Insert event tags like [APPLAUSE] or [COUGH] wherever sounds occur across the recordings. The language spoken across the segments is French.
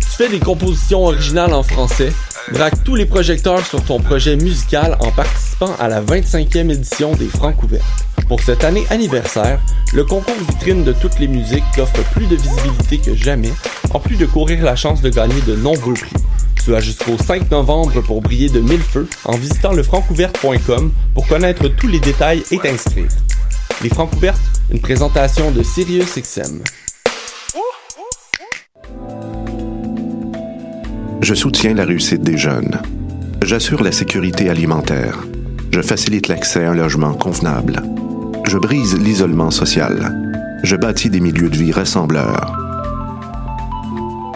Tu fais des compositions originales en français, braque tous les projecteurs sur ton projet musical en participant à la 25e édition des Francs ouvertes. Pour cette année anniversaire, le concours vitrine de toutes les musiques t'offre plus de visibilité que jamais, en plus de courir la chance de gagner de nombreux prix. Tu jusqu'au 5 novembre pour briller de mille feux en visitant le francouverte.com pour connaître tous les détails et t'inscrire. Les Francs ouvertes, une présentation de Sirius XM. Je soutiens la réussite des jeunes. J'assure la sécurité alimentaire. Je facilite l'accès à un logement convenable. Je brise l'isolement social. Je bâtis des milieux de vie rassembleurs.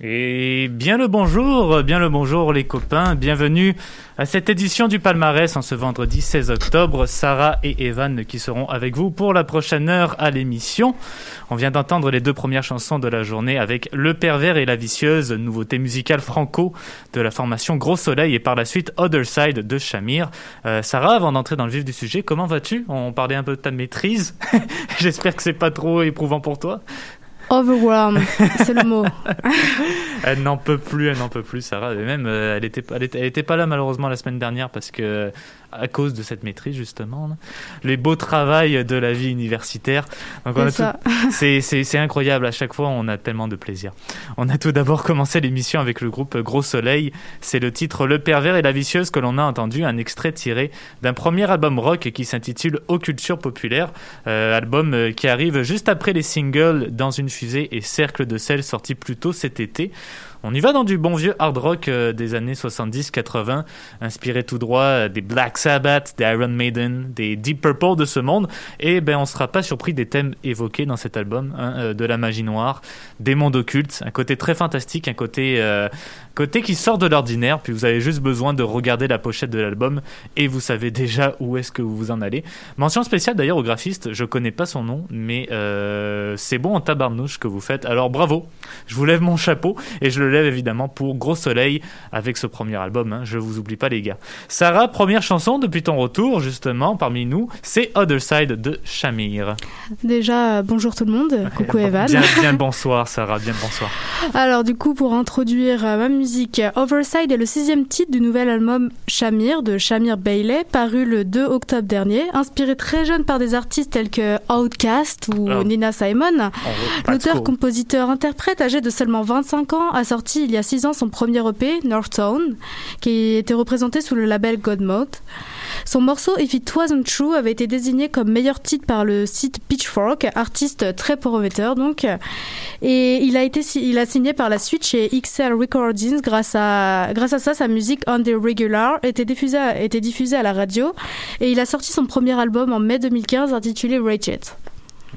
Bien le bonjour, bien le bonjour les copains, bienvenue à cette édition du palmarès en ce vendredi 16 octobre. Sarah et Evan qui seront avec vous pour la prochaine heure à l'émission. On vient d'entendre les deux premières chansons de la journée avec Le pervers et la vicieuse, nouveauté musicale franco de la formation Gros Soleil et par la suite Other Side de Shamir. Euh, Sarah, avant d'entrer dans le vif du sujet, comment vas-tu? On parlait un peu de ta maîtrise. [LAUGHS] J'espère que c'est pas trop éprouvant pour toi. Overwhelmed, c'est le mot. [LAUGHS] elle n'en peut plus, elle n'en peut plus, Sarah. Et même, euh, elle était, elle elle était pas là malheureusement la semaine dernière parce que à cause de cette maîtrise justement, les beaux travails de la vie universitaire. [LAUGHS] C'est incroyable. À chaque fois, on a tellement de plaisir. On a tout d'abord commencé l'émission avec le groupe Gros Soleil. C'est le titre Le pervers et la vicieuse que l'on a entendu, un extrait tiré d'un premier album rock qui s'intitule Aux cultures populaires, euh, album euh, qui arrive juste après les singles Dans une fusée et Cercle de sel sortis plus tôt cet été. On y va dans du bon vieux hard rock euh, des années 70-80, inspiré tout droit euh, des Black Sabbath, des Iron Maiden, des Deep Purple de ce monde. Et ben on sera pas surpris des thèmes évoqués dans cet album, hein, euh, de la magie noire, des mondes occultes, un côté très fantastique, un côté Côté qui sort de l'ordinaire, puis vous avez juste besoin de regarder la pochette de l'album et vous savez déjà [LAUGHS] où est-ce que vous vous en allez. Mention spéciale d'ailleurs au graphiste, je connais pas son nom, mais euh, c'est bon en tabarnouche que vous faites. Alors bravo, je vous lève mon chapeau et je le lève évidemment pour Gros Soleil avec ce premier album. Hein. je vous oublie pas les gars. Sarah, première chanson depuis ton retour justement parmi nous, c'est Other Side de Shamir. Déjà bonjour tout le monde, coucou Evan. Bien, bien [LAUGHS] bonsoir Sarah, bien bonsoir. Alors du coup pour introduire euh, ma musique Overside est le sixième titre du nouvel album Shamir de Shamir Bailey, paru le 2 octobre dernier. Inspiré très jeune par des artistes tels que Outkast ou ah. Nina Simon, l'auteur, compositeur, interprète âgé de seulement 25 ans a sorti il y a 6 ans son premier EP, North Tone, qui était représenté sous le label Godmode. Son morceau If It Wasn't True avait été désigné comme meilleur titre par le site Pitchfork, artiste très prometteur donc. Et il a été il a signé par la suite chez XL Recordings grâce à grâce à ça sa musique On the Regular était diffusée était diffusée à la radio et il a sorti son premier album en mai 2015 intitulé Ratchet.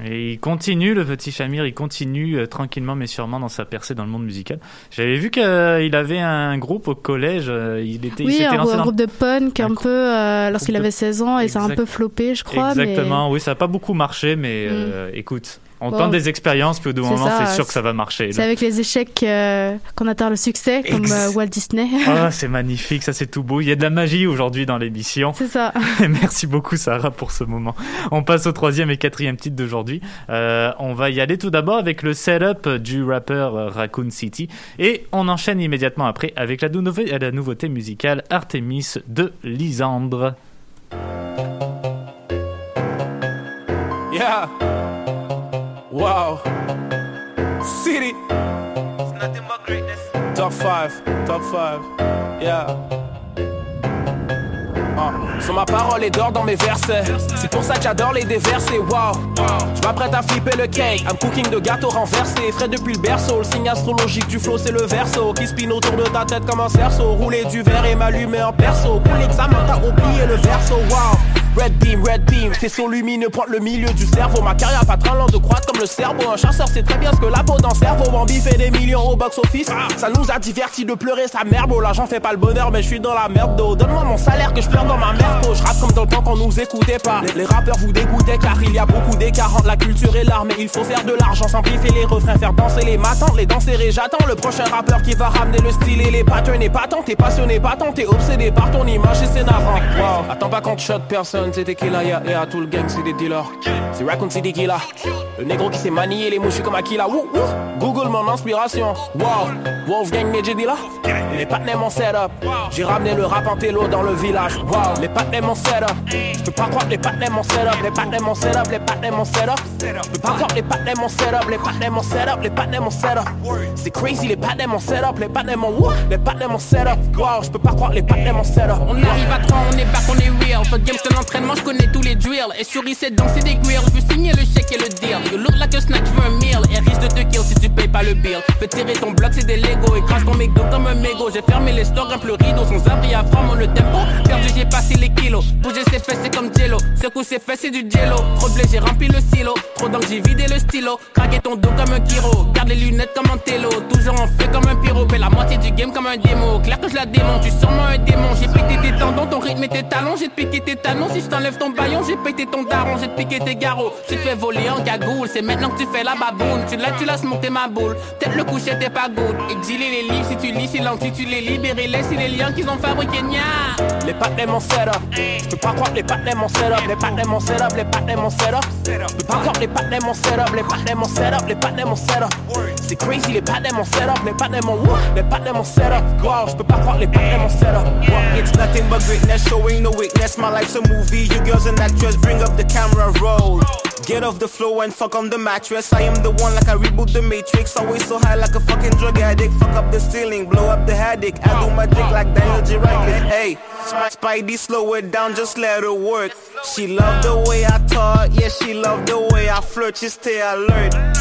Et il continue, le petit Shamir, il continue euh, tranquillement mais sûrement dans sa percée dans le monde musical. J'avais vu qu'il avait un groupe au collège. Euh, il était, oui, un, groupe de punk un, peu euh, lorsqu'il avait 16 ans et ça a un peu floppé, je crois. Exactement, oui, ça n'a pas beaucoup marché, mais mm. écoute, on tente des expériences, puis au bout moment, c'est sûr que ça va marcher. C'est avec les échecs euh, qu'on atteint le succès, comme euh, Walt Disney. Ah, [LAUGHS] c'est magnifique, ça c'est tout beau. Il y a de la magie aujourd'hui dans l'émission. C'est ça. [LAUGHS] Merci beaucoup Sarah pour ce moment. On passe au troisième et quatrième titre d'aujourd'hui. Euh, on va y aller tout d'abord avec le setup du rappeur Raccoon City et on enchaîne immédiatement après avec la, la nouveauté musicale Artemis de Lisandre. Yeah. Wow. City. It's nothing but greatness. Top 5, top 5. Yeah. Uh. Sur ma parole et d'or dans mes versets. C'est pour ça que j'adore les déverser. Wow. Je m'apprête à flipper le cake. I'm cooking de gâteau renversé. Frais depuis le berceau. Le signe astrologique du flow, c'est le verso. Qui spin autour de ta tête comme un cerceau. Rouler du verre et m'allumer en perso. Pour l'examen, t'as oublié le verso. Wow. Red beam, red beam, faisceau lumineux pointe le milieu du cerveau. Ma carrière pas lente de croître comme le cerveau. Un chasseur sait très bien ce que la peau le cerveau. Bambi fait des millions au box office. Ça nous a diverti de pleurer sa merde. L'argent fait pas le bonheur, mais je suis dans la merde d'eau. Donne-moi mon salaire que je pleure dans ma merde. Je rappe comme dans le temps qu'on nous écoutait pas. Les, rappeurs vous dégoûtaient car il y a beaucoup d'écart entre la culture et l'art. Mais il faut faire de l'argent, simplifier les refrains, faire danser les matins, les danser et j'attends le prochain rappeur qui va ramener le style et les patterns. Et pas tant, t'es passionné, pas tant, t'es obsédé par ton image et c'est navrant. Wow. Attends pas qu'on te shot personne, c'était qui là, et à tout le gang, c'est des dealers. C'est Raccoon qui là. Le négro qui sait manier les mouches comme Akila. Woo, woo. Google mon inspiration. Wow, Wolfgang Medjedi là. Les patnais mon setup. J'ai ramené le rap en télo dans le village. Wow, les patnais mon setup. Je peux pas croire les patnais mon setup. Les patnais mon setup. Les patnais mon setup. Je peux pas croire les patnais mon setup. Les patnais mon setup. Les patnais mon setup. C'est crazy les patnais mon setup. Les patnais mon woo. Les patnais mon setup. Wow, je peux pas croire les patnais mon setup. On arrive à 3, on est back, on est real. Votre game, je te L'entraînement, je connais tous les drills. Et sur c'est danser des grills. Je veux signer le chèque et le deal. You look like a snack, tu veux meal. Et risque de te kill si tu payes pas le bill. Fais tirer ton bloc, c'est des Lego. Et crache ton McDo comme un mégot. J'ai fermé les stores, un le rideau. Sans abri à franc, le tempo. Perdu, j'ai passé les kilos. Bouger ses fesses, c'est comme jello. Secoue ses fesses, c'est du jello. Trop blé, j'ai rempli le silo. Trop d'encre, j'ai vidé le stylo. Craquer ton dos comme un kiro. Garde les lunettes comme un télo. Toujours en feu comme un pyro. Fais la moitié du game comme un démo. Claire que je la démonte, tu sûrement un démon. J'ai pété tes tendons, ton rythme et tes talons. J'ai piqué tes talons. Je t'enlève ton baillon, j'ai pété ton daron. J'ai piqué tes garrots. Tu te fais voler en gagoule. C'est maintenant que tu fais la baboune. Tu l'as, tu laisses monter ma boule. Peut-être le coucher t'es pas good. Exiler les livres si tu lis, si tu les libérer. Laisse les liens qu'ils ont fabriqués, nia. Les pattes de mon setup. Je peux pas croire les pattes mon setup. Les pattes de mon setup, les pattes de mon setup. Je peux pas croire les pattes de mon setup. Les pattes de mon setup, les pattes mon setup. C'est crazy, les pattes de mon setup. Les pattes de mon les pattes mon setup. Wow, je peux pas croire les pattes de mon setup. It's nothing but greatness, showing no weakness. My life's a movie. You girls and actress, bring up the camera roll. Get off the floor and fuck on the mattress. I am the one like I reboot the matrix. Always so high like a fucking drug addict. Fuck up the ceiling, blow up the haddock. I do my dick like Daniel J. Radcliffe. Hey, Spidey, slow it down, just let her work. She love the way I talk, yeah, she love the way I flirt. She stay alert.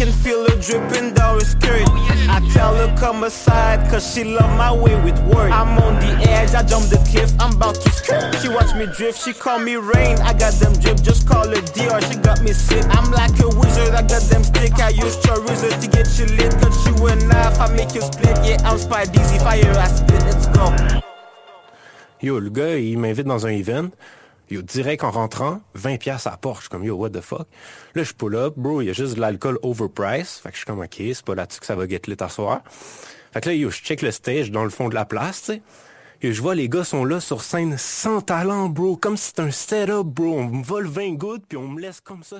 Can feel her dripping down her skirt. I tell her come aside, cause she love my way with words. I'm on the edge, I jump the cliff, I'm about to skirt. She watch me drift, she call me rain. I got them drip, just call her Dior, she got me sick. I'm like a wizard, I got them stick. I use chorizo to get you lit, cut you a knife, I make you split. Yeah, I'm easy fire, I spit, let's go. Yo, le gars, il m'invite dans un event. Yo, direct en rentrant, 20 pièces à la porte. Je suis comme, yo, what the fuck? Là, je pull up, bro, il y a juste de l'alcool overpriced. Fait que je suis comme, ok, c'est pas là-dessus que ça va get lit à soir. Fait que là, yo, je check le stage dans le fond de la place, tu sais. Et je vois les gars sont là sur scène sans talent, bro. Comme si c'était un setup, bro. On me vole 20 gouttes, puis on me laisse comme ça.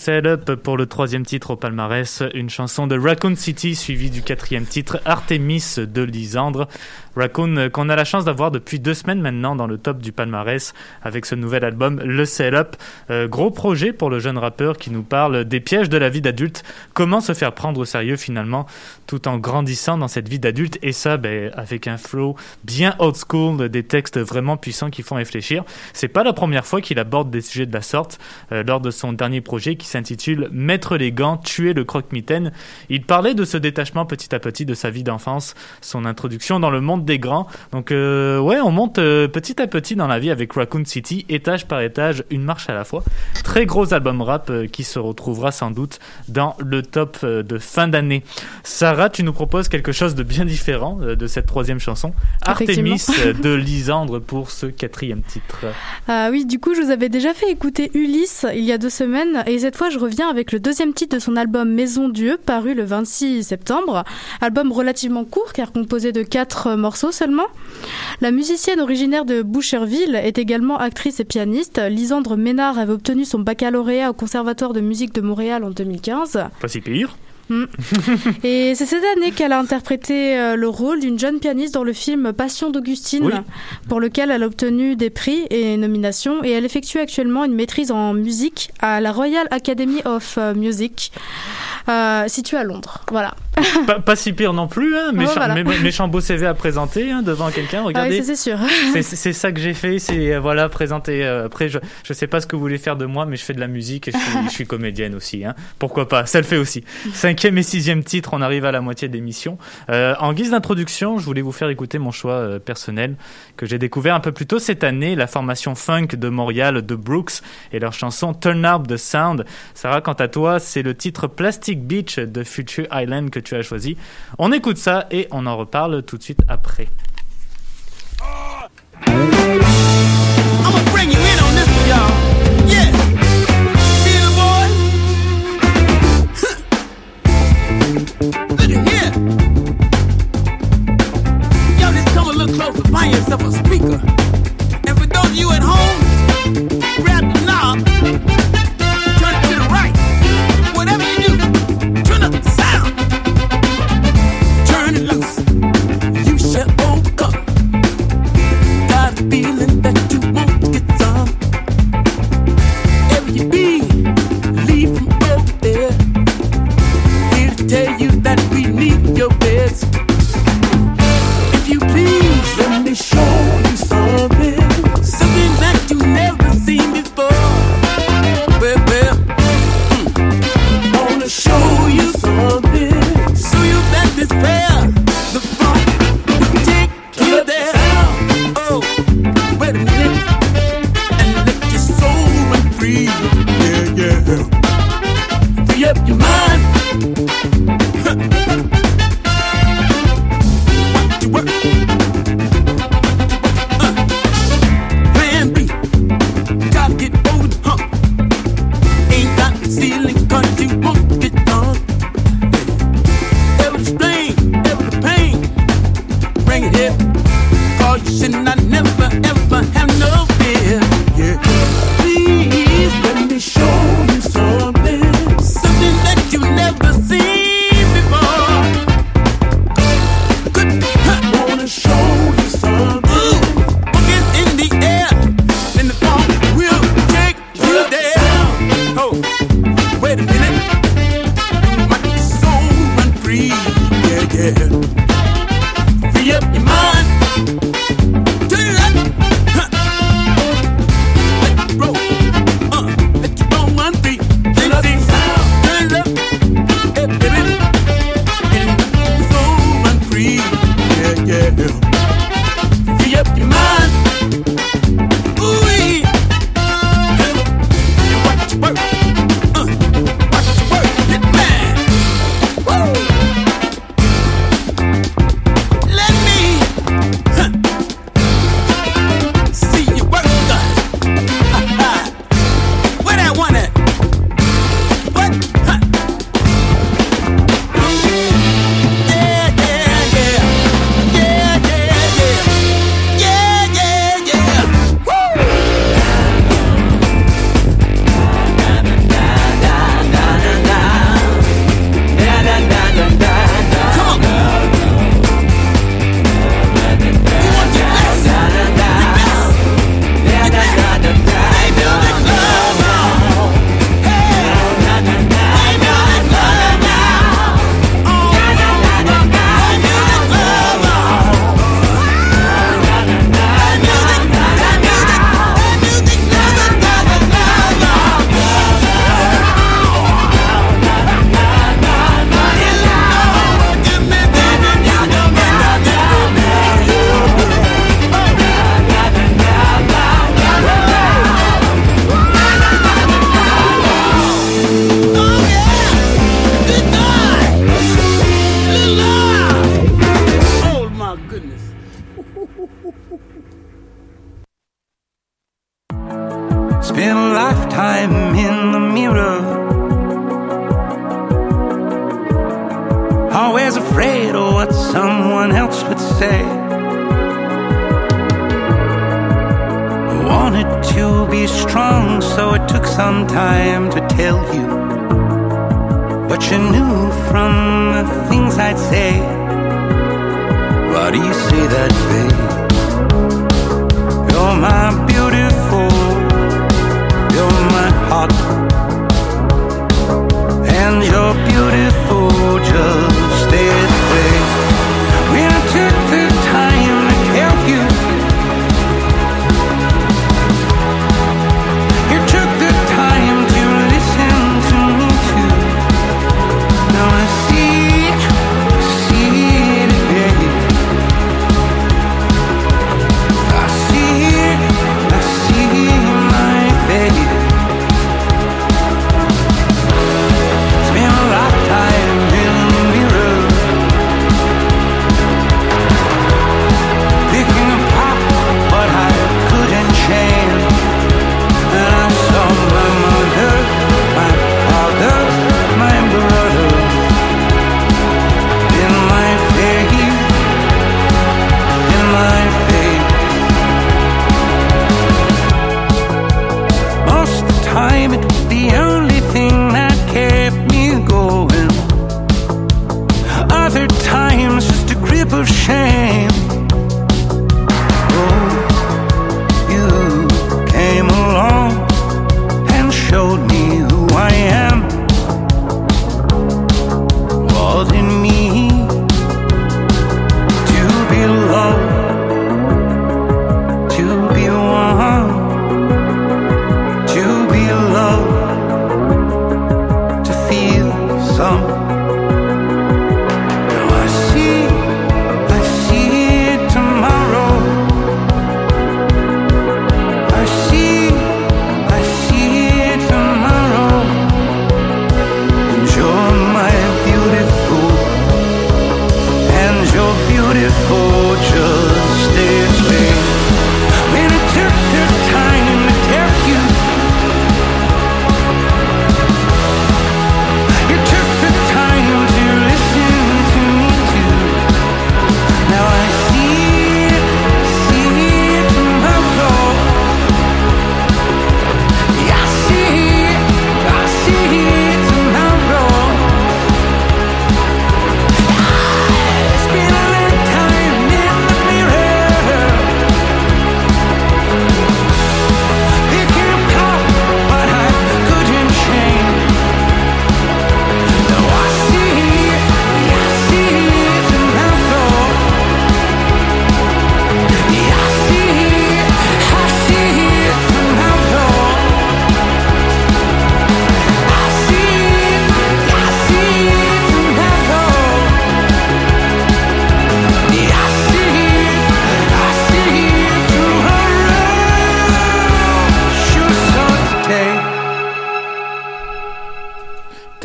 Setup pour le troisième titre au palmarès, une chanson de Raccoon City suivie du quatrième titre Artemis de Lisandre. Raccoon euh, qu'on a la chance d'avoir depuis deux semaines maintenant dans le top du palmarès avec ce nouvel album Le Setup. Euh, gros projet pour le jeune rappeur qui nous parle des pièges de la vie d'adulte, comment se faire prendre au sérieux finalement tout en grandissant dans cette vie d'adulte? Et ça ben, avec un flow bien old school, des textes vraiment puissants qui font réfléchir. C'est pas la première fois qu'il aborde des sujets de la sorte euh, lors de son dernier projet qui s'intitule Mettre les gants, tuer le croque-mitaine. Il parlait de ce détachement petit à petit de sa vie d'enfance, son introduction dans le monde des grands. Donc euh, ouais, on monte euh, petit à petit dans la vie avec Raccoon City, étage par étage, une marche à la fois. Très gros album rap euh, qui se retrouvera sans doute dans le top de fin d'année. Sarah, tu nous proposes quelque chose de bien différent de cette troisième chanson, Artemis de Lisandre pour ce quatrième titre. Ah oui, du coup, je vous avais déjà fait écouter Ulysse il y a deux semaines et cette fois, je reviens avec le deuxième titre de son album Maison Dieu, paru le 26 septembre. Album relativement court car composé de quatre morceaux seulement. La musicienne originaire de Boucherville est également actrice et pianiste. Lisandre Ménard avait obtenu son baccalauréat au Conservatoire de musique de Montréal en 2015. Pas si pire. Hmm. [LAUGHS] et c'est cette année qu'elle a interprété euh, le rôle d'une jeune pianiste dans le film Passion d'Augustine, pour lequel elle a obtenu des prix et nominations. Et elle effectue actuellement une maîtrise en musique à la Royal Academy of euh, Music, euh, située à Londres. Voilà. [LAUGHS] pas, si pire non plus, hein, méchant, beau CV à présenter hein, devant quelqu'un. Regardez, ah c'est sûr. [LAUGHS] c'est ça que j'ai fait, c'est voilà présenter. après, je je sais pas ce que vous voulez faire de moi, mais je fais de la musique et je suis, comédienne aussi. Hein. Pourquoi pas Ça le fait aussi. Cinq cinquième et sixième titre, on arrive à la moitié d'émission. Euh, en guise d'introduction, je voulais vous faire écouter mon choix euh, personnel que j'ai découvert un peu plus tôt cette année, la formation funk de Montréal de Brooks et leur chanson Turn Up the Sound. Sarah, quant à toi, c'est le titre Plastic Beach de Future Island que tu as choisi. On écoute ça et on en reparle tout de suite après. find yourself a speaker. Time, it was the only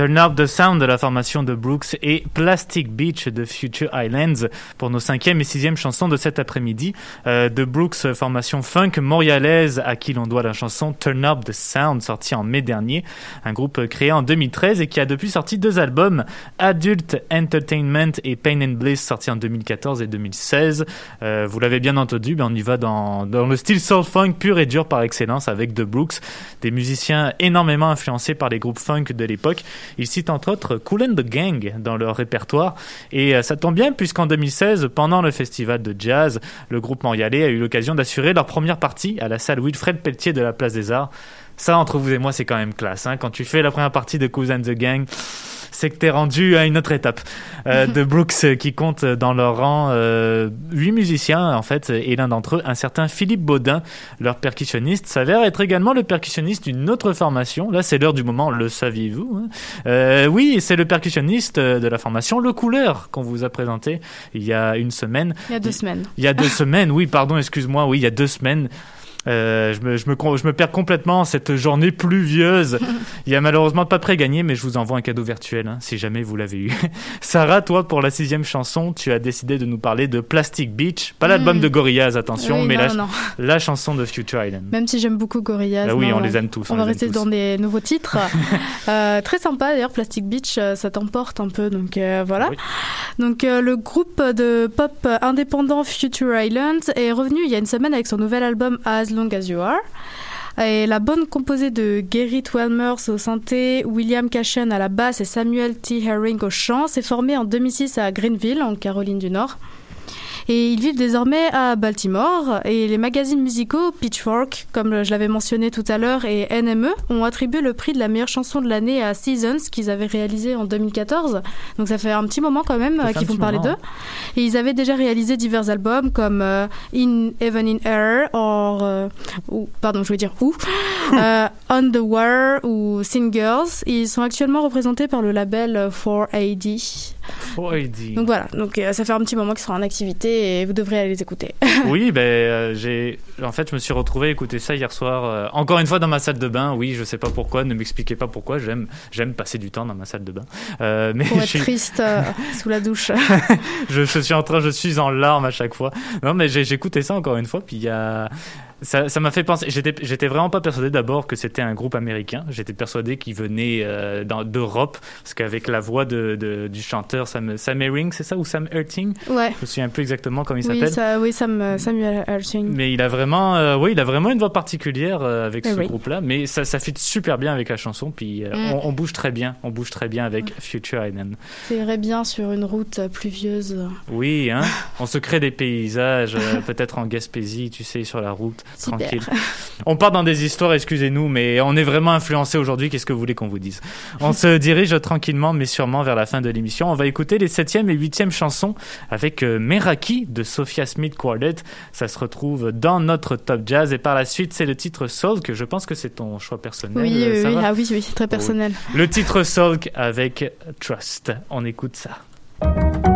Turn Up the Sound de la formation de Brooks et Plastic Beach de Future Islands pour nos cinquième et sixième chansons de cet après-midi. Euh, Brooks, formation funk montréalaise à qui l'on doit la chanson Turn Up the Sound sortie en mai dernier. Un groupe créé en 2013 et qui a depuis sorti deux albums, Adult Entertainment et Pain and Bliss sortis en 2014 et 2016. Euh, vous l'avez bien entendu, on y va dans, dans le style soul funk pur et dur par excellence avec The Brooks, des musiciens énormément influencés par les groupes funk de l'époque. Ils citent entre autres Cool and the Gang dans leur répertoire. Et euh, ça tombe bien puisqu'en 2016, pendant le festival de jazz, le groupe montréalais a eu l'occasion d'assurer leur première partie à la salle Wilfred Pelletier de la Place des Arts. Ça, entre vous et moi, c'est quand même classe. Hein. Quand tu fais la première partie de Cool and the Gang, c'est que t'es rendu à une autre étape. Euh, [LAUGHS] de Brooks euh, qui compte dans leur rang euh, huit musiciens en fait et l'un d'entre eux un certain Philippe Baudin leur percussionniste s'avère être également le percussionniste d'une autre formation là c'est l'heure du moment le saviez-vous hein euh, oui c'est le percussionniste de la formation Le Couleur qu'on vous a présenté il y a une semaine Il y a deux semaines. il y a deux semaines oui pardon excuse-moi oui il y a deux semaines Euh, je, me, je, me, je me perds complètement cette journée pluvieuse. [LAUGHS] Il y a malheureusement pas près gagné, mais je vous envoie un cadeau virtuel hein, si jamais vous l'avez eu. [LAUGHS] Sarah, toi, pour la sixième chanson, tu as décidé de nous parler de Plastic Beach. Pas l'album Mm. de Gorillaz, attention, Oui, mais non, la, non. la chanson de Future Island. Même si j'aime beaucoup Gorillaz. Ah oui, non, on les aime tous, On, on va rester dans des nouveaux titres. [LAUGHS] Euh, très sympa d'ailleurs, Plastic Beach, euh, ça t'emporte un peu. Donc euh, voilà. Donc le groupe de pop indépendant Future Island est revenu il y a une semaine avec son nouvel album As Long As You Are. Et la bonne composée de Gerrit Welmers au synthé, William Cashen à la basse et Samuel T. Herring au chant s'est formée en 2006 à Greenville, en Caroline du Nord. Et ils vivent désormais à Baltimore. Et les magazines musicaux Pitchfork, comme je l'avais mentionné tout à l'heure, et NME ont attribué le prix de la meilleure chanson de l'année à Seasons, qu'ils avaient réalisé en 2014. Donc ça fait un petit moment quand même euh, qu'ils font petit parler d'eux. Et ils avaient déjà réalisé divers albums comme euh, In Heaven in Air, or, euh, ou, pardon, je voulais dire où, [LAUGHS] euh, On the Wire ou Singers. Ils sont actuellement représentés par le label euh, 4AD. Oh. Donc voilà, donc euh, ça fait un petit moment qu'ils sont en activité et vous devrez aller les écouter. [LAUGHS] oui, ben euh, j'ai en fait je me suis retrouvé à écouter ça hier soir euh, encore une fois dans ma salle de bain. Oui, je sais pas pourquoi, ne m'expliquez pas pourquoi. J'aime j'aime passer du temps dans ma salle de bain. Mais Pour je être suis- triste [LAUGHS] sous la douche. je, je suis en train, je suis en larmes à chaque fois. Non, mais j'ai écouté ça encore une fois, puis il y a. Ça ça m'a fait penser. J'étais j'étais vraiment pas persuadé d'abord que c'était un groupe américain. J'étais persuadé qu'il venait euh, d'Europe, parce qu'avec la voix de, de- du chanteur Sam, Sam Herring, c'est ça, ou Sam Erting Ouais. Je me souviens plus exactement comment il oui, s'appelle. ça, oui, Sam, Samuel Erting. Mais il a vraiment, euh, oui, il a vraiment une voix particulière euh, avec Eh ce oui. groupe-là. Mais ça, ça fit super bien avec la chanson. Puis euh, Mm. on, on bouge très bien, on bouge très bien avec Future Island. Ça irait bien sur une route euh, pluvieuse. Oui, hein. on se crée des paysages, euh, peut-être en Gaspésie, tu sais, sur la route. Tranquille. [LAUGHS] On part dans des histoires, excusez-nous, mais on est vraiment influencé aujourd'hui. Qu'est-ce que vous voulez qu'on vous dise? On se [LAUGHS] dirige tranquillement, mais sûrement vers la fin de l'émission. On va écouter les septième et huitième chansons avec euh, Meraki de Sophia Smith Quartet. Ça se retrouve dans notre top jazz et par la suite, c'est le titre Soul que je pense que c'est ton choix personnel. Oui, oui, oui, ah oui, oui, très personnel. Le titre Soul avec Trust. On écoute ça.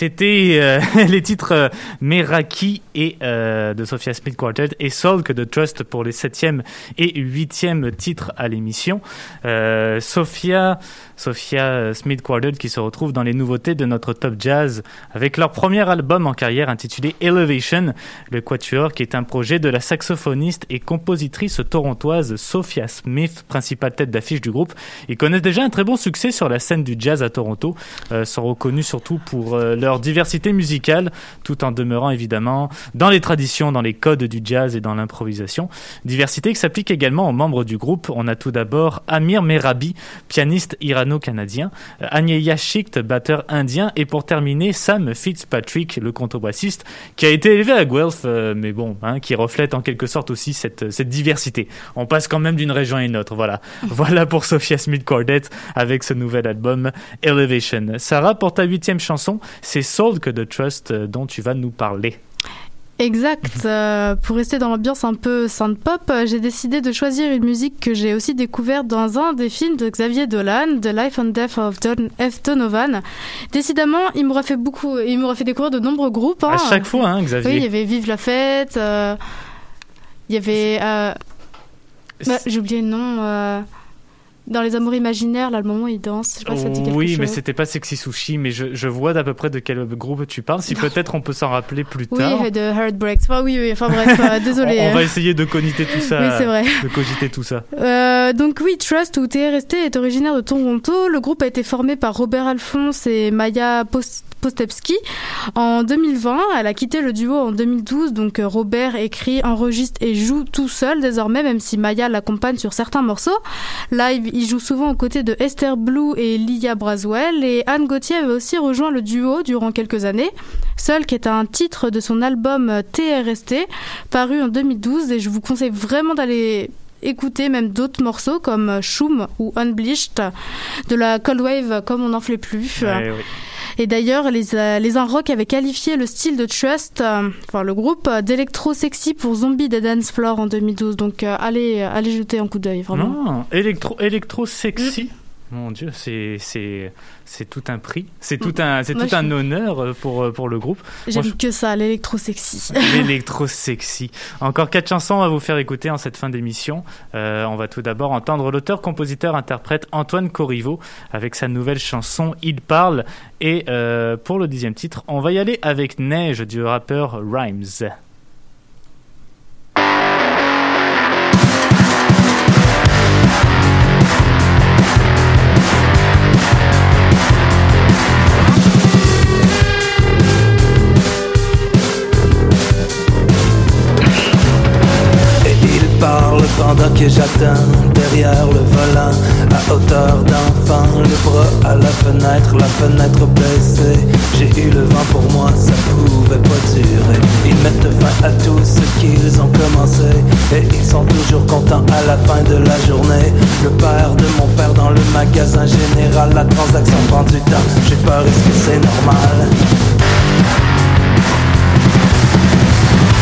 C'était euh, [LAUGHS] les titres euh, Meraki et euh, de Sophia Smith Quartet et que de Trust pour les septième et huitième titres à l'émission. Sophia Sophia Smith Quartet qui se retrouve dans les nouveautés de notre top jazz avec leur premier album en carrière intitulé Elevation, le Quatuor qui est un projet de la saxophoniste et compositrice torontoise Sophia Smith, principale tête d'affiche du groupe. Ils connaissent déjà un très bon succès sur la scène du jazz à Toronto, euh, sont reconnus surtout pour euh, leur diversité musicale, tout en demeurant évidemment dans les traditions, dans les codes du jazz et dans l'improvisation. Diversité qui s'applique également aux membres du groupe. On a tout d'abord Amir Merabi, pianiste irano-canadien, euh, Agneya Shikt, batteur indien, et pour terminer, Sam Fitzpatrick, le contrebassiste, qui a été élevé à Guelph, euh, mais bon, hein, qui reflète en quelque sorte aussi cette, cette diversité. On passe quand même d'une région à une autre, voilà. [LAUGHS] voilà pour Sophia Smith Cordet avec ce nouvel album Elevation. Sarah, pour ta huitième chanson, c'est Soul que de Trust euh, dont tu vas nous parler. Exact. Euh, pour rester dans l'ambiance un peu synth-pop, euh, j'ai décidé de choisir une musique que j'ai aussi découverte dans un des films de Xavier Dolan, The Life and Death of Don F. Donovan. Décidément, il m'aura fait beaucoup, il m'aura fait découvrir de nombreux groupes. À hein. chaque fois, hein, Xavier. Oui, il y avait Vive la fête. euh, il y avait. euh, bah, j'ai oublié le nom. Euh, dans Les Amours imaginaires, là, le moment où il danse. Je sais pas si ça dit quelque oui, chose. mais c'était pas Sexy Sushi, mais je, je vois d'à peu près de quel groupe tu parles. Si peut-être on peut s'en rappeler plus Oui, tard. de Heartbreaks. Enfin, oui, oui. Enfin, bref, euh, [LAUGHS] désolé. On, on va essayer de cogiter tout ça. Oui, c'est vrai. De cogiter tout ça. [LAUGHS] Euh, donc oui, Trust ou TRST est originaire de Toronto. Le groupe a été formé par Robert Alphonse et Maya Post- Postepski en 2020. Elle a quitté le duo en 2012. Donc euh, Robert écrit, enregistre et joue tout seul désormais, même si Maya l'accompagne sur certains morceaux. Live, il joue souvent aux côtés de Esther Blue et Lia Braswell. Et Anne Gauthier avait aussi rejoint le duo durant quelques années. Seul qui est un titre de son album TRST, paru en 2012. Et je vous conseille vraiment d'aller écouter même d'autres morceaux comme Shum ou Unbleached de la Cold Wave comme on n'en fait plus. Et d'ailleurs, les, euh, les Un Rock avaient qualifié le style de Trust, euh, enfin le groupe, euh, d'électro sexy pour Zombie des Dance Floor en 2012. Donc euh, allez, allez jeter un coup d'œil, vraiment. Non, électro, électro sexy. Mon Dieu, c'est tout un prix, c'est tout un c'est Moi, tout je- un honneur euh, pour euh, pour le groupe. J'aime que ça, l'électro sexy. [LAUGHS] L'électro sexy. Encore quatre chansons à vous faire écouter en cette fin d'émission. Euh, on va tout d'abord entendre l'auteur, compositeur, interprète Antoine Corriveau avec sa nouvelle chanson Il parle. Et euh, pour le dixième titre, on va y aller avec Neige du rappeur Rhymes. Que j'attends derrière le volant À hauteur d'enfant, le bras à la fenêtre, la fenêtre baissée. J'ai eu le vent pour moi, ça pouvait pas durer. Ils mettent fin à tout ce qu'ils ont commencé Et ils sont toujours contents à la fin de la journée. Le père de mon père dans le magasin général La transaction prend du temps, j'ai est-ce que c'est normal?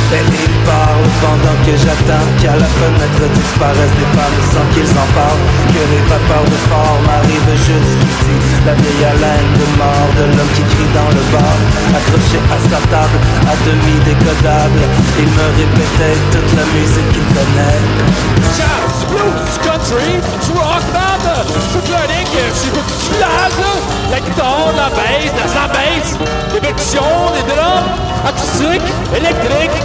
Et il parle pendant que j'attends qu'à la fenêtre disparaissent des femmes sans qu'ils en parlent. Que les vapeurs de forme arrivent jusqu'ici. La vieille haleine de mort de l'homme qui crie dans le bar. Accroché à sa table, à demi décodable. Il me répétait toute la musique qu'il connaît country, du rock band, toute la ligne, c'est village, là. La guitare, basse, la des drums, acoustique, électrique,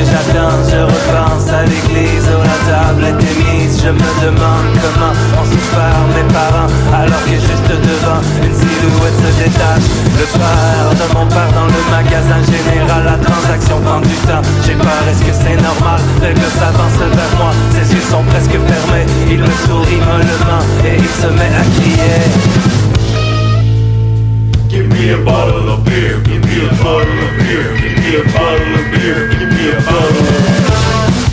j'attends Je repense à l'église où la table était mise. Je me demande comment ont souffert mes parents Alors que juste devant une silhouette se détache. Le père de mon père dans le magasin général La transaction prend du temps. J'ai peur, est-ce que c'est normal? Le gars s'avance vers moi Ses yeux sont presque fermés. Il me sourit mollement Et il se met à crier Give me a bottle of beer, give me a bottle of beer, give me a bottle of beer, give me a bottle. dans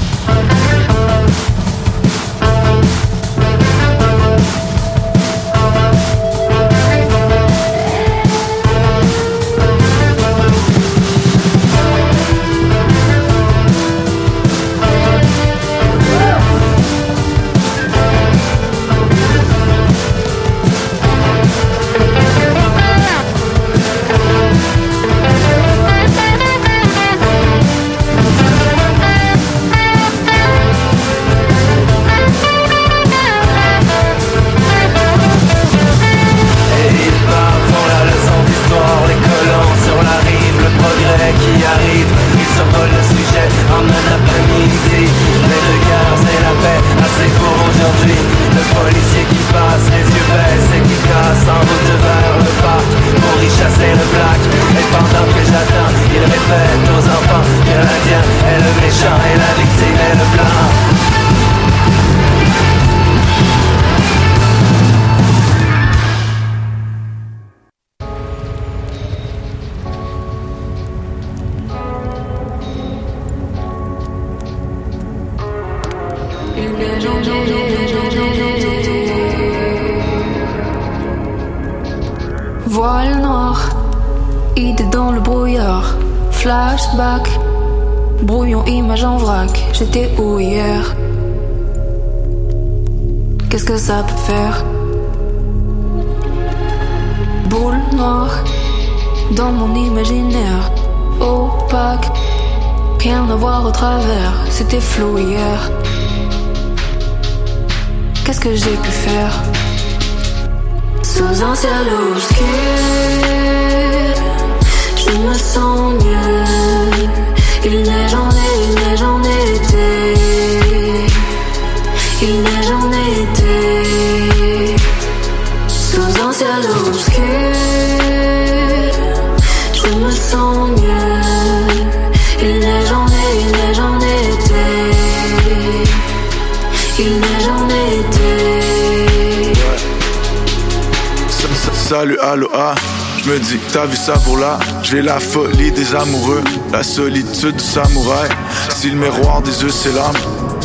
Salut, allo, ah. Je me dis que t'as vu ça pour là? J'ai la folie des amoureux, la solitude du samouraï. Si le miroir des yeux c'est l'âme,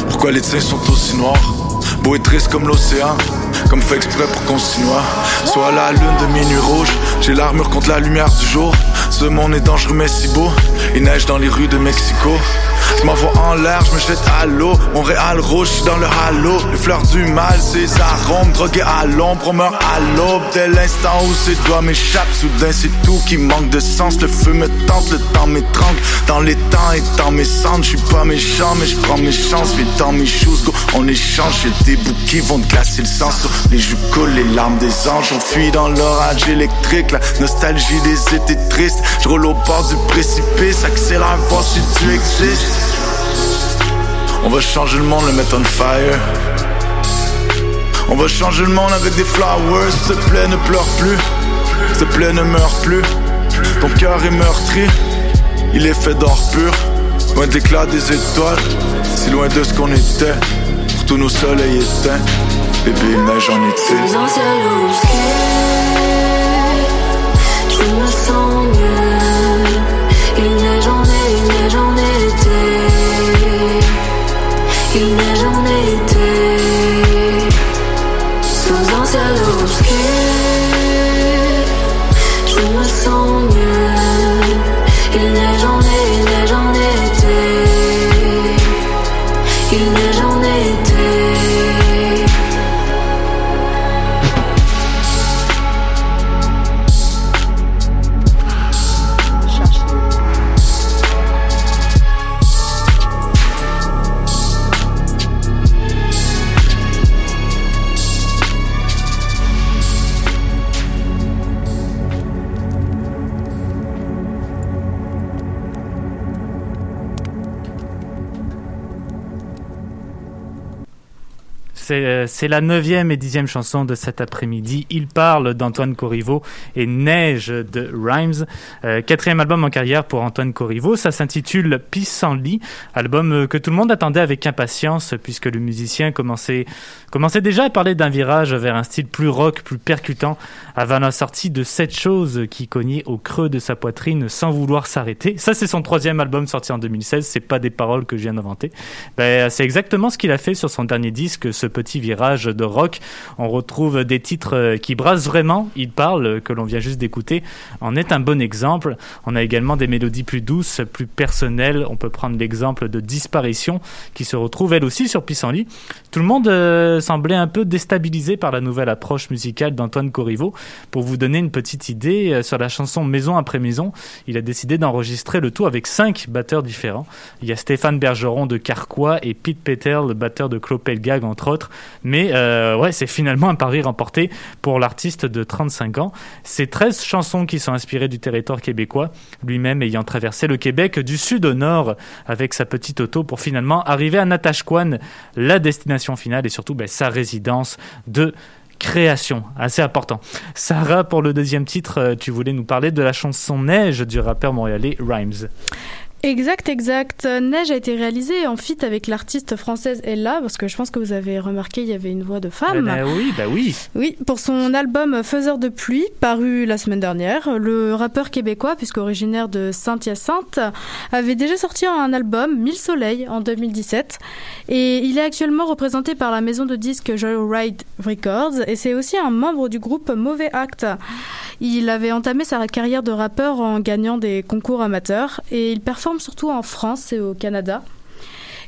pourquoi les tiens sont aussi noirs? Beau et triste comme l'océan, comme fait exprès pour qu'on s'y noie. Soit la lune de minuit rouge, j'ai l'armure contre la lumière du jour. Ce monde est dangereux mais si beau, il neige dans les rues de Mexico. Je m'envoie en l'air, je me jette à l'eau. Montréal rouge, je suis dans le halo. Les fleurs du mal, ces arômes drogués à l'ombre. On meurt à l'aube dès l'instant où ses doigts m'échappent. Soudain, c'est tout qui manque de sens. Le feu me tente, le temps m'étrangle. Dans les temps et dans mes cendres, je suis pas méchant, mais je prends mes chances. Viens dans mes shoes, go, on échange. J'ai des bouts qui vont te glacer le sang. Sur les joues coulent les larmes des anges. On fuit dans l'orage électrique. La nostalgie des étés tristes. Je roule au bord du précipice. Accélère, voir si tu existes. On va changer le monde, le mettre on fire. On va changer le monde avec des flowers. S'il te plaît, ne pleure plus. S'il te plaît, ne meurs plus. Ton cœur est meurtri. Il est fait d'or pur. Loin de des étoiles. Si loin de ce qu'on était. Pour tous nos soleils éteints. Bébé, neige en été. C'est euh, c'est la neuvième et dixième chanson de cet après-midi. Il parle d'Antoine Corriveau et Neige de Rhymes. Euh, quatrième album en carrière pour Antoine Corriveau. Ça s'intitule Pissenlit, album euh, que tout le monde attendait avec impatience puisque le musicien commençait, commençait déjà à parler d'un virage vers un style plus rock, plus percutant avant la sortie de cette chose qui cognait au creux de sa poitrine sans vouloir s'arrêter. Ça, c'est son troisième album sorti en 2016. C'est pas des paroles que je viens d'inventer. Ben, c'est exactement ce qu'il a fait sur son dernier disque, ce petit virage de rock. On retrouve des titres euh, qui brassent vraiment. Il parle, euh, que l'on vient juste d'écouter, en est un bon exemple. On a également des mélodies plus douces, plus personnelles. On peut prendre l'exemple de Disparition, qui se retrouve elle aussi sur Pissenlit. Tout le monde euh, semblait un peu déstabilisé par la nouvelle approche musicale d'Antoine Corriveau. Pour vous donner une petite idée, sur la chanson Maison après Maison, il a décidé d'enregistrer le tout avec cinq batteurs différents. Il y a Stéphane Bergeron de Carquois et Pete Peter, le batteur de Clopelgag, entre autres. Mais euh, c'est finalement un pari remporté pour l'artiste de 35 ans. C'est 13 chansons qui sont inspirées du territoire québécois, lui-même ayant traversé le Québec du sud au nord avec sa petite auto pour finalement arriver à Natashquan, la destination finale et surtout ben, sa résidence de création, assez important. Sarah, pour le deuxième titre, euh, tu voulais nous parler de la chanson Neige du rappeur montréalais Rhymes. Exact, exact. Neige a été réalisé en feat avec l'artiste française Ella, parce que je pense que vous avez remarqué, il y avait une voix de femme. Eh ben oui, bah oui. Oui, pour son album Faiseur de pluie, paru la semaine dernière, le rappeur québécois, puisque originaire de Saint-Hyacinthe, avait déjà sorti un album, Mille Soleils, en 2017. Et il est actuellement représenté par la maison de disques Joyride Records, et c'est aussi un membre du groupe Mauvais Acte. Il avait entamé sa carrière de rappeur en gagnant des concours amateurs, et il performe surtout en France et au Canada.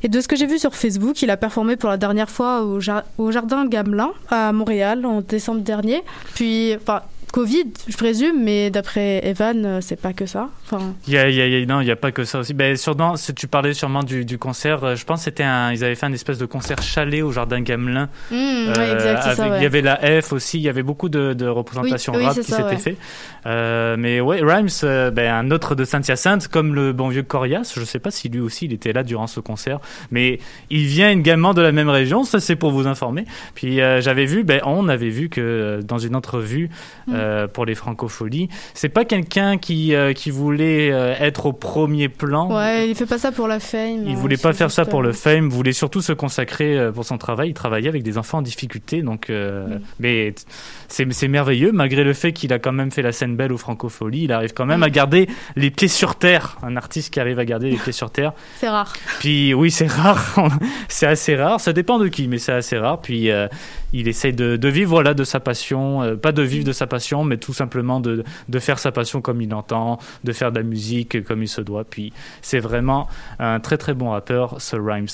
Et de ce que j'ai vu sur Facebook, il a performé pour la dernière fois au, au Jardin Gamelin à Montréal en décembre dernier. Puis, enfin, Covid, je présume, mais d'après Evan, euh, c'est pas que ça. Enfin, y a, il y a- il y a- non, il n'y a pas que ça aussi. Ben, sûrement, tu parlais sûrement du, du concert, euh, je pense c'était un, ils avaient fait un espèce de concert chalet au Jardin Gamelin. Exact, ça, avec- ouais. Il y avait la F aussi, il y avait beaucoup de, de représentations Oui, rap qui s'étaient ouais. fait. Euh, mais ouais, Rhymes, euh, ben, un autre de Saint-Hyacinthe, comme le bon vieux Corias, je sais pas si lui aussi il était là durant ce concert, mais il vient également de la même région, ça c'est pour vous informer. Puis euh, j'avais vu, ben, on avait vu que euh, dans une entrevue Mm. Euh, pour les Francopholies, c'est pas quelqu'un qui, euh, qui voulait euh, être au premier plan. ouais, il fait pas ça pour la fame. Il hein, voulait pas faire ça pour le fame, voulait surtout se consacrer pour son travail. Il travaillait avec des enfants en difficulté, donc. euh, Mais c'est c'est merveilleux, malgré le fait qu'il a quand même fait la scène belle aux Francopholies. Il arrive quand même à garder les pieds sur terre. Un artiste qui arrive à garder les pieds sur terre. C'est rare. Puis oui, c'est rare. [LAUGHS] c'est assez rare. Ça dépend de qui, mais c'est assez rare. Puis il essaye de, de vivre voilà de sa passion, pas de vivre de sa passion, mais tout simplement de, de faire sa passion comme il entend, de faire de la musique comme il se doit. Puis c'est vraiment un très très bon rappeur, ce Rhymes.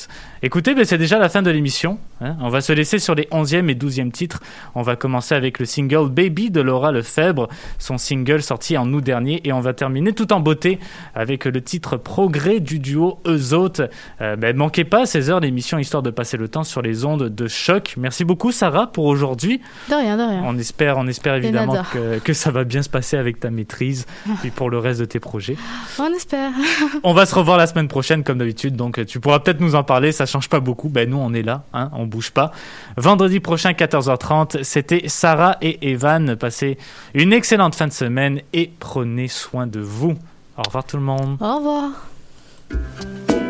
Écoutez, ben, c'est déjà la fin de l'émission. hein. On va se laisser sur les 11e et 12e titres. On va commencer avec le single Baby de Laura Lefebvre, son single sorti en août dernier, et on va terminer tout en beauté avec le titre Progrès du duo Eux autres. Euh, ben, manquez pas à 16h l'émission histoire de passer le temps sur les ondes de choc. Merci beaucoup Sarah pour aujourd'hui. De rien, de rien. On espère, on espère De évidemment. Que, que ça va bien se passer avec ta maîtrise et pour le reste de tes projets. On espère. [LAUGHS] On va se revoir la semaine prochaine comme d'habitude, donc euh, tu pourras peut-être nous en parler, ça change pas beaucoup. Ben nous on est là, hein, on bouge pas. Vendredi prochain 14h30, c'était Sarah et Evan. Passez une excellente fin de semaine et prenez soin de vous. Au revoir tout le monde. Au revoir.